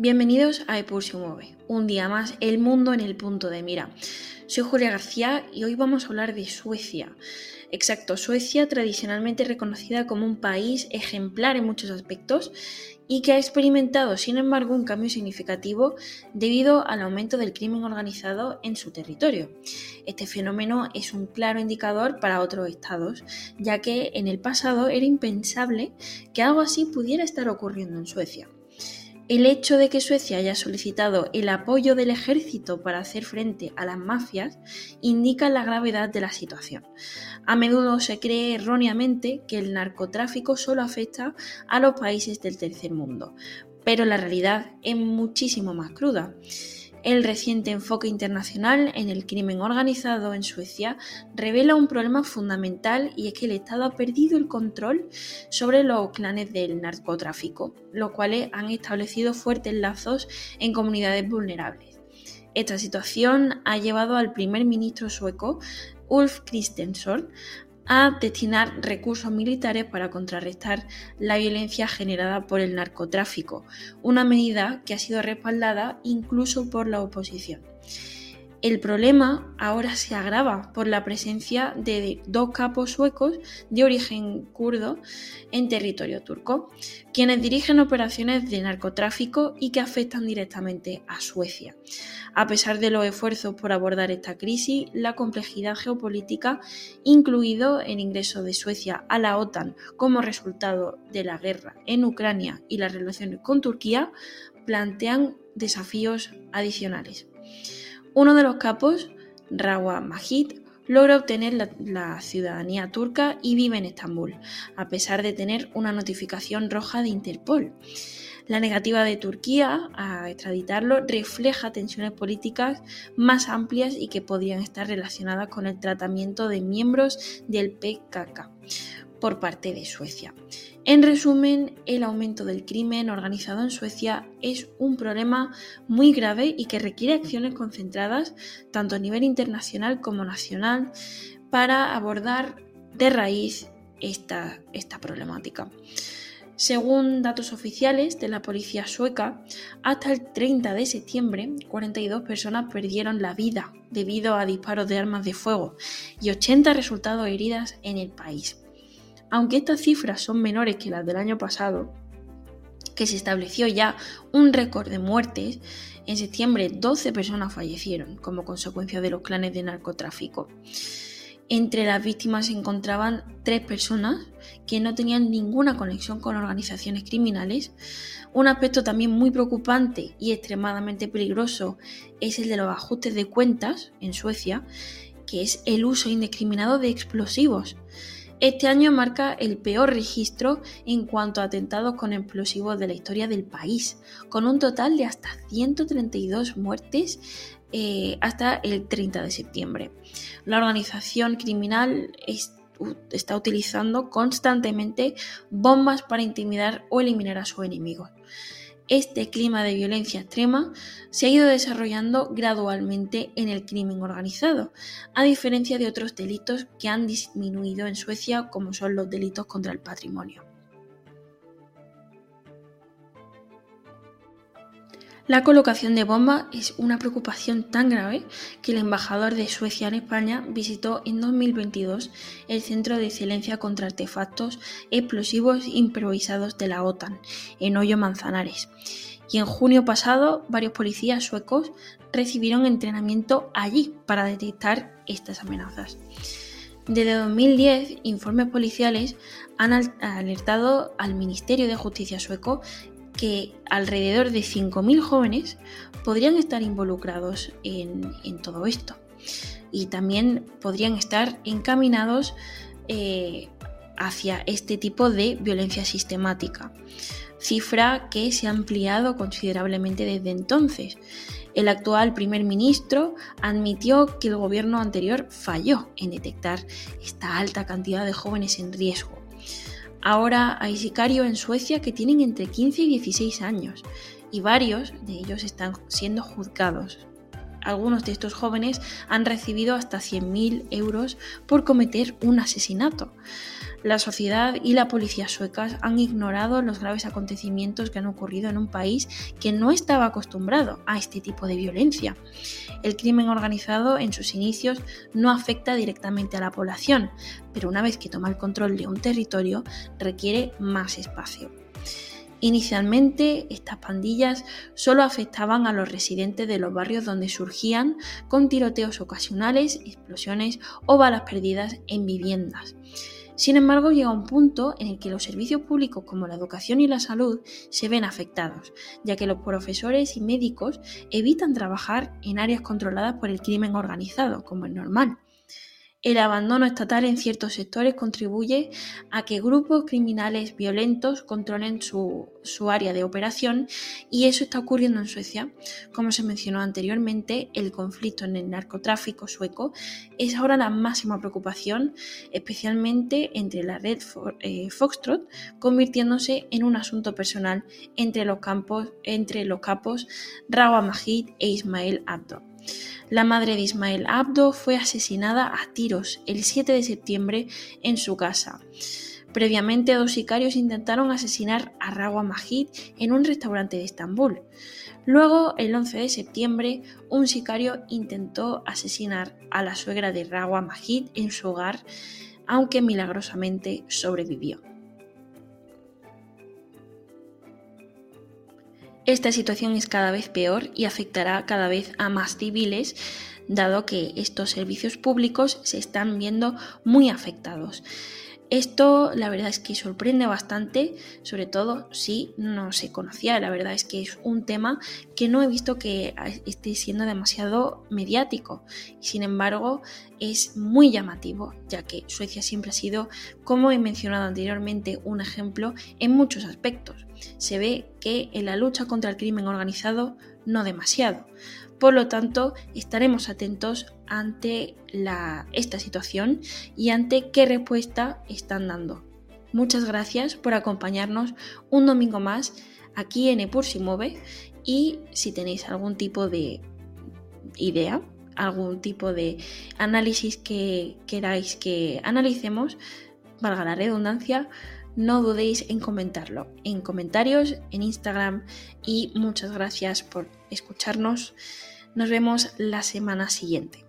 Bienvenidos a Epur se mueve, un día más el mundo en el punto de mira. Soy Julia García y hoy vamos a hablar de Suecia. Exacto, Suecia tradicionalmente reconocida como un país ejemplar en muchos aspectos y que ha experimentado, sin embargo, un cambio significativo debido al aumento del crimen organizado en su territorio. Este fenómeno es un claro indicador para otros estados, ya que en el pasado era impensable que algo así pudiera estar ocurriendo en Suecia. El hecho de que Suecia haya solicitado el apoyo del ejército para hacer frente a las mafias indica la gravedad de la situación. A menudo se cree erróneamente que el narcotráfico solo afecta a los países del tercer mundo, pero la realidad es muchísimo más cruda. El reciente enfoque internacional en el crimen organizado en Suecia revela un problema fundamental y es que el Estado ha perdido el control sobre los clanes del narcotráfico, los cuales han establecido fuertes lazos en comunidades vulnerables. Esta situación ha llevado al primer ministro sueco, Ulf Kristersson, a destinar recursos militares para contrarrestar la violencia generada por el narcotráfico, una medida que ha sido respaldada incluso por la oposición. El problema ahora se agrava por la presencia de dos capos suecos de origen kurdo en territorio turco, quienes dirigen operaciones de narcotráfico y que afectan directamente a Suecia. A pesar de los esfuerzos por abordar esta crisis, la complejidad geopolítica, incluido el ingreso de Suecia a la OTAN como resultado de la guerra en Ucrania y las relaciones con Turquía, plantean desafíos adicionales. Uno de los capos, Rawa Majid, logra obtener la, ciudadanía turca y vive en Estambul, a pesar de tener una notificación roja de Interpol. La negativa de Turquía a extraditarlo refleja tensiones políticas más amplias y que podrían estar relacionadas con el tratamiento de miembros del PKK por parte de Suecia. En resumen, el aumento del crimen organizado en Suecia es un problema muy grave y que requiere acciones concentradas tanto a nivel internacional como nacional para abordar de raíz esta, esta problemática. Según datos oficiales de la policía sueca, hasta el 30 de septiembre 42 personas perdieron la vida debido a disparos de armas de fuego y 80 resultados heridas en el país. Aunque estas cifras son menores que las del año pasado, que se estableció ya un récord de muertes, en septiembre 12 personas fallecieron como consecuencia de los clanes de narcotráfico. Entre las víctimas se encontraban tres personas que no tenían ninguna conexión con organizaciones criminales. Un aspecto también muy preocupante y extremadamente peligroso es el de los ajustes de cuentas en Suecia, que es el uso indiscriminado de explosivos. Este año marca el peor registro en cuanto a atentados con explosivos de la historia del país, con un total de hasta 132 muertes eh, hasta el 30 de septiembre. La organización criminal está utilizando constantemente bombas para intimidar o eliminar a sus enemigos este clima de violencia extrema se ha ido desarrollando gradualmente en el crimen organizado, a diferencia de otros delitos que han disminuido en Suecia como son los delitos contra el patrimonio. La colocación de bombas es una preocupación tan grave que el embajador de Suecia en España visitó en 2022 el Centro de Excelencia contra Artefactos Explosivos Improvisados de la OTAN, en Hoyo Manzanares. Y en junio pasado, varios policías suecos recibieron entrenamiento allí para detectar estas amenazas. Desde 2010, informes policiales han alertado al Ministerio de Justicia sueco que alrededor de 5.000 jóvenes podrían estar involucrados en, todo esto y también podrían estar encaminados eh, hacia este tipo de violencia sistemática, cifra que se ha ampliado considerablemente desde entonces. El actual primer ministro admitió que el gobierno anterior falló en detectar esta alta cantidad de jóvenes en riesgo Ahora hay sicarios en Suecia que tienen entre 15 y 16 años y varios de ellos están siendo juzgados. Algunos de estos jóvenes han recibido hasta 100.000 euros por cometer un asesinato. La sociedad y la policía suecas han ignorado los graves acontecimientos que han ocurrido en un país que no estaba acostumbrado a este tipo de violencia. El crimen organizado en sus inicios no afecta directamente a la población, pero una vez que toma el control de un territorio requiere más espacio. Inicialmente, estas pandillas solo afectaban a los residentes de los barrios donde surgían con tiroteos ocasionales, explosiones o balas perdidas en viviendas. Sin embargo, llega un punto en el que los servicios públicos como la educación y la salud se ven afectados, ya que los profesores y médicos evitan trabajar en áreas controladas por el crimen organizado, como es normal. El abandono estatal en ciertos sectores contribuye a que grupos criminales violentos controlen su, área de operación y eso está ocurriendo en Suecia. Como se mencionó anteriormente, el conflicto en el narcotráfico sueco es ahora la máxima preocupación, especialmente entre la red eh, Foxtrot, convirtiéndose en un asunto personal entre los, campos, entre los capos Rawa Majid e Ismael Abdo. La madre de Ismael Abdo fue asesinada a tiros el 7 de septiembre en su casa. Previamente, dos sicarios intentaron asesinar a Rawa Majid en un restaurante de Estambul. Luego, el 11 de septiembre, un sicario intentó asesinar a la suegra de Rawa Majid en su hogar, aunque milagrosamente sobrevivió. Esta situación es cada vez peor y afectará cada vez a más civiles, dado que estos servicios públicos se están viendo muy afectados. Esto la verdad es que sorprende bastante, sobre todo si no se conocía. La verdad es que es un tema que no he visto que esté siendo demasiado mediático. Sin embargo, es muy llamativo, ya que Suecia siempre ha sido, como he mencionado anteriormente, un ejemplo en muchos aspectos. Se ve que en la lucha contra el crimen organizado no demasiado. Por lo tanto, estaremos atentos ante esta situación y ante qué respuesta están dando. Muchas gracias por acompañarnos un domingo más aquí en Epur si y si tenéis algún tipo de idea, algún tipo de análisis que queráis que analicemos, valga la redundancia, no dudéis en comentarlo en comentarios, en Instagram y muchas gracias por escucharnos. Nos vemos la semana siguiente.